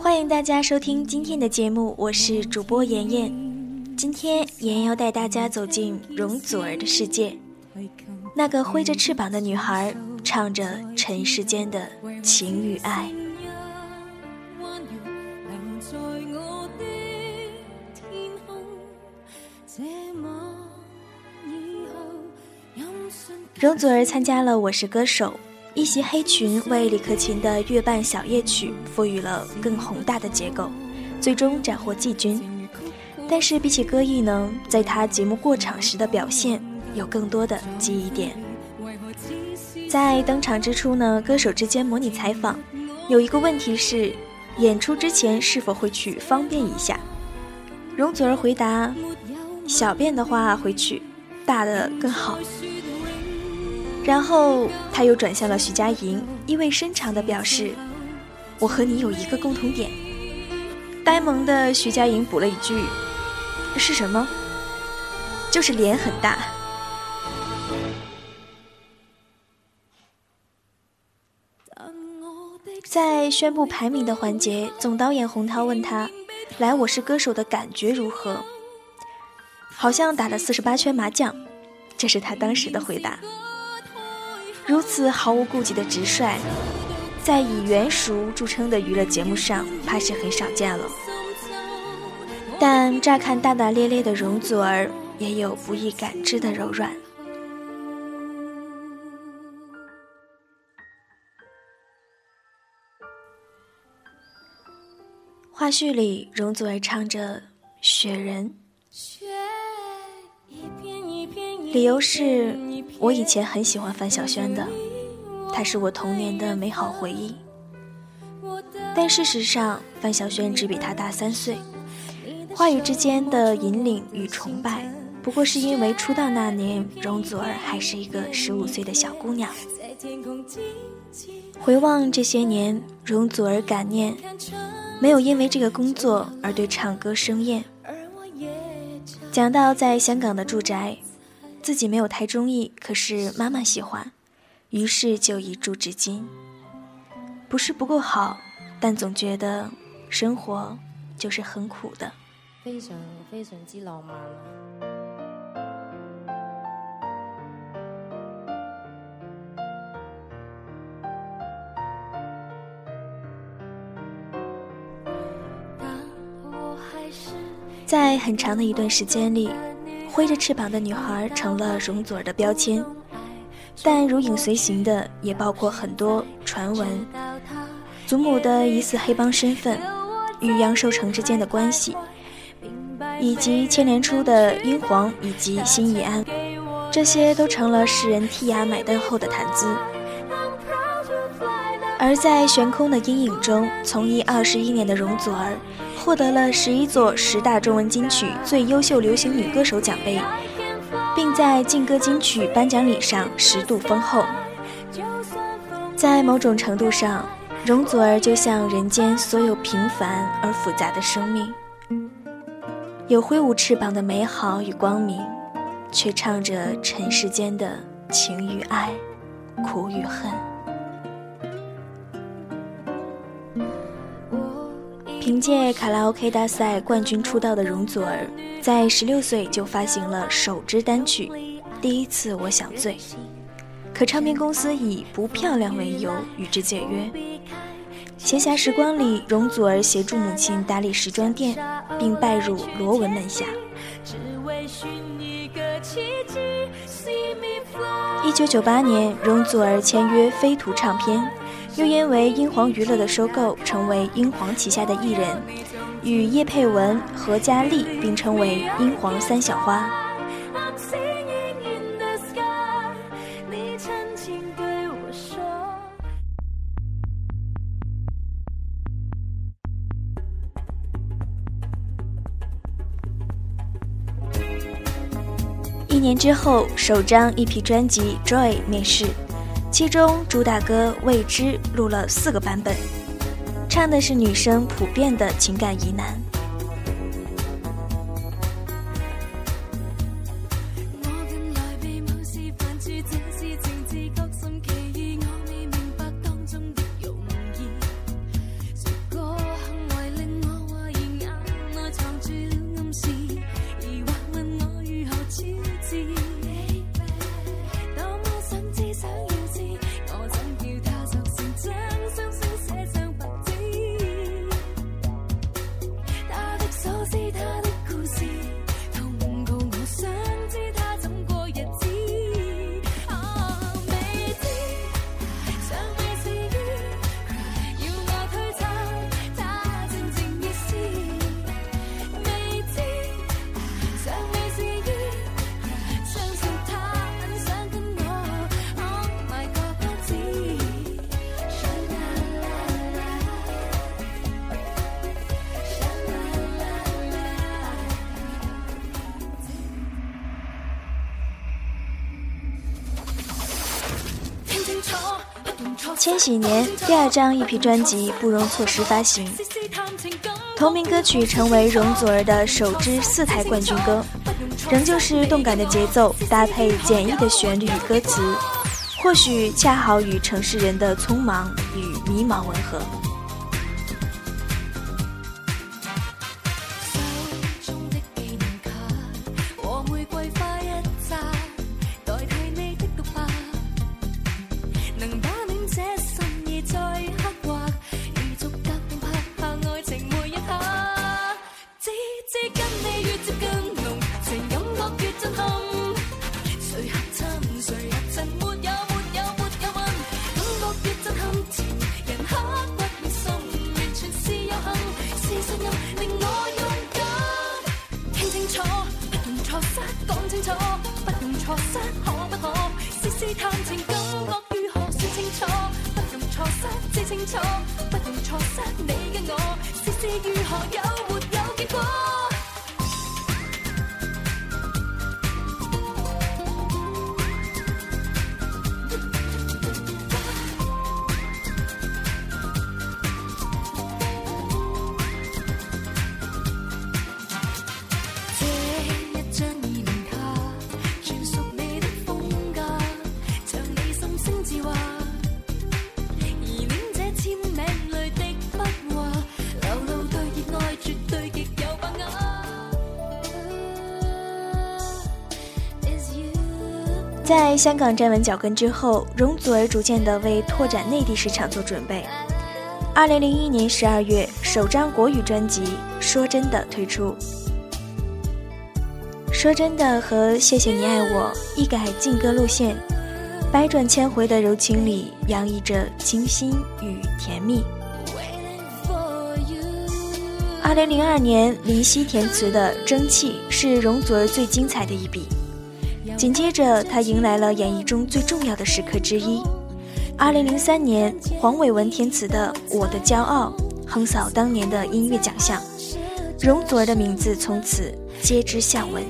欢迎大家收听今天的节目，我是主播妍妍。今天妍妍要带大家走进容祖儿的世界，那个挥着翅膀的女孩，唱着尘世间的情与爱。容祖儿参加了《我是歌手》。一袭黑裙为李克勤的《月半小夜曲》赋予了更宏大的结构，最终斩获季军。但是比起歌艺呢，在他节目过场时的表现有更多的记忆点。在登场之初呢，歌手之间模拟采访，有一个问题是，演出之前是否会去方便一下？容祖儿回答：小便的话会去，大的更好。然后他又转向了徐佳莹，意味深长地表示：“我和你有一个共同点。”呆萌的徐佳莹补了一句：“是什么？就是脸很大。”在宣布排名的环节，总导演洪涛问他：“来《我是歌手》的感觉如何？”好像打了四十八圈麻将，这是他当时的回答。如此毫无顾忌的直率，在以圆熟著称的娱乐节目上，怕是很少见了。但乍看大大咧咧的容祖儿，也有不易感知的柔软。花絮里，容祖儿唱着《雪人》，理由是。我以前很喜欢范晓萱的，她是我童年的美好回忆。但事实上，范晓萱只比她大三岁。话语之间的引领与崇拜，不过是因为出道那年，容祖儿还是一个十五岁的小姑娘。回望这些年，容祖儿感念，没有因为这个工作而对唱歌生厌。讲到在香港的住宅。自己没有太中意，可是妈妈喜欢，于是就一住至今。不是不够好，但总觉得生活就是很苦的。非常非常之浪漫。在很长的一段时间里。挥着翅膀的女孩成了容祖儿的标签，但如影随形的也包括很多传闻：祖母的疑似黑帮身份，与杨受成之间的关系，以及牵连出的英皇以及辛义安，这些都成了世人替牙买单后的谈资。而在悬空的阴影中，从艺二十一年的容祖儿。获得了十一座十大中文金曲最优秀流行女歌手奖杯，并在劲歌金曲颁奖礼上十度封后。在某种程度上，容祖儿就像人间所有平凡而复杂的生命，有挥舞翅膀的美好与光明，却唱着尘世间的情与爱，苦与恨。凭借卡拉 OK 大赛冠军出道的容祖儿，在十六岁就发行了首支单曲《第一次我想醉》，可唱片公司以不漂亮为由与之解约。闲暇时光里，容祖儿协助母亲打理时装店，并拜入罗文门下。一九九八年，容祖儿签约飞图唱片。又因为英皇娱乐的收购，成为英皇旗下的艺人，与叶佩文、何嘉丽并称为英皇三小花。一年之后，首张 EP 专辑《Joy》面世。其中主打歌《未知》录了四个版本，唱的是女生普遍的情感疑难。千禧年第二张 EP 专辑不容错失发行，同名歌曲成为容祖儿的首支四台冠军歌，仍旧是动感的节奏搭配简易的旋律与歌词，或许恰好与城市人的匆忙与迷茫吻合。不用错失你嘅我试试如何有没有结果？在香港站稳脚跟之后，容祖儿逐渐的为拓展内地市场做准备。二零零一年十二月，首张国语专辑《说真的》推出。说真的和谢谢你爱我一改劲歌路线，百转千回的柔情里洋溢着清新与甜蜜。二零零二年，林夕填词的《蒸汽》是容祖儿最精彩的一笔。紧接着，他迎来了演艺中最重要的时刻之一。二零零三年，黄伟文填词的《我的骄傲》横扫当年的音乐奖项，容祖儿的名字从此皆知巷闻。《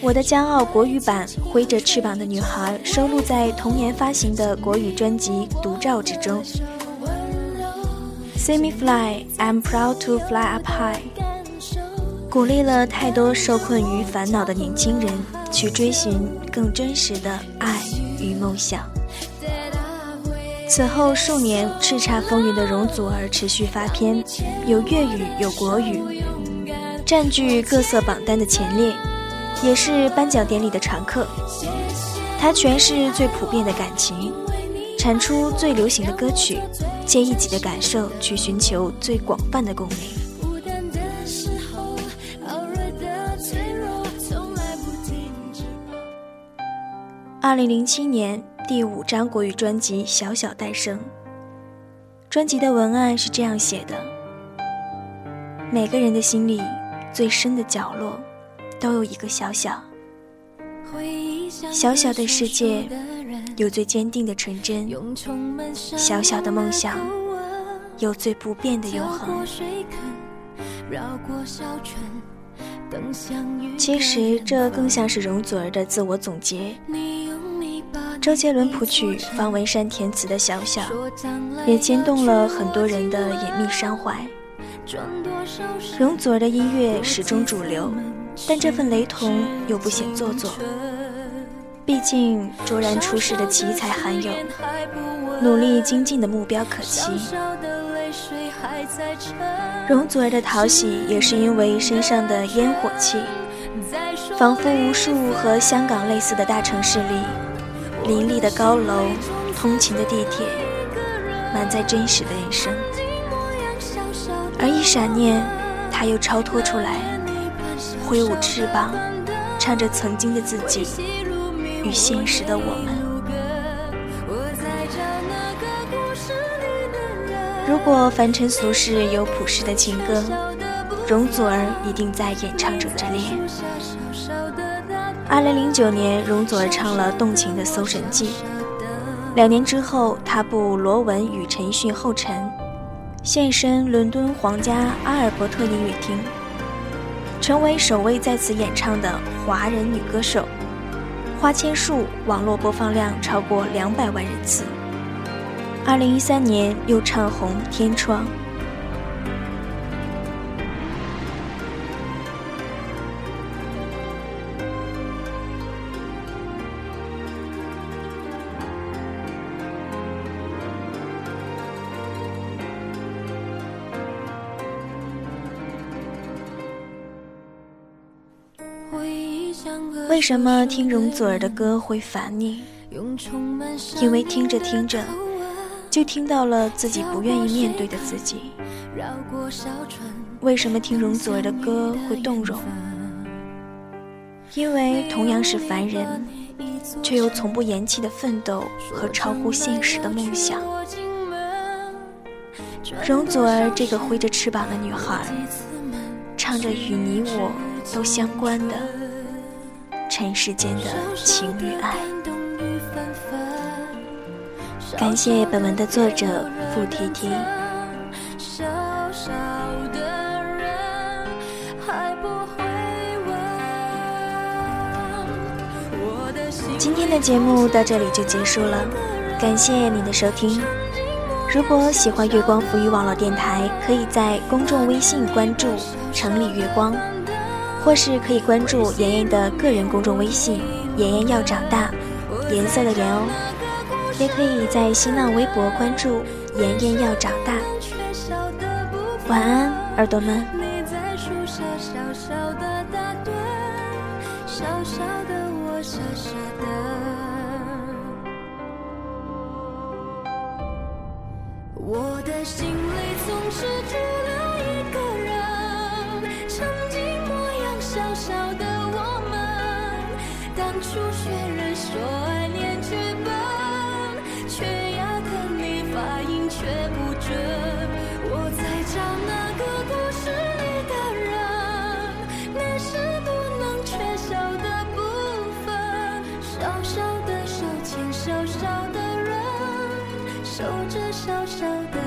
我的骄傲》国语版《挥着翅膀的女孩》收录在同年发行的国语专辑《独照》之中。See me fly, I'm proud to fly up high. 鼓励了太多受困于烦恼的年轻人去追寻更真实的爱与梦想。此后数年叱咤风云的容祖儿持续发片，有粤语有国语，占据各色榜单的前列，也是颁奖典礼的常客。她诠释最普遍的感情，产出最流行的歌曲，借一己的感受去寻求最广泛的共鸣。二零零七年第五张国语专辑《小小诞生》，专辑的文案是这样写的：每个人的心里最深的角落，都有一个小小小小的世界，有最坚定的纯真；小小的梦想，有最不变的永恒。其实，这更像是容祖儿的自我总结。周杰伦谱曲，方文山填词的《小小》，也牵动了很多人的隐秘伤怀。容祖儿的音乐始终主流，但这份雷同又不显做作。毕竟卓然出世的奇才罕有，努力精进的目标可期。容祖儿的讨喜，也是因为身上的烟火气，仿佛无数和香港类似的大城市里。林立的高楼，通勤的地铁，满载真实的人生。而一闪念，他又超脱出来，挥舞翅膀，唱着曾经的自己与现实的我们。如果凡尘俗世有朴实的情歌，容祖儿一定在演唱者之列。二零零九年，容祖儿唱了动情的《搜神记》。两年之后，她步罗文与陈奕迅后尘，现身伦敦皇家阿尔伯特音乐厅，成为首位在此演唱的华人女歌手。花千树网络播放量超过两百万人次。二零一三年又唱红《天窗》。为什么听容祖儿的歌会烦你？因为听着听着。就听到了自己不愿意面对的自己。为什么听容祖儿的歌会动容？因为同样是凡人，却又从不言弃的奋斗和超乎现实的梦想。容祖儿这个挥着翅膀的女孩，唱着与你我都相关的尘世间的情与爱。感谢本文的作者付提提。今天的节目到这里就结束了，感谢你的收听。如果喜欢月光浮语网络电台，可以在公众微信关注“城里月光”，或是可以关注妍妍的个人公众微信“妍妍要长大”，颜色的颜哦。也可以在新浪微博关注“妍妍要长大”。晚安，耳朵们。我的心小小的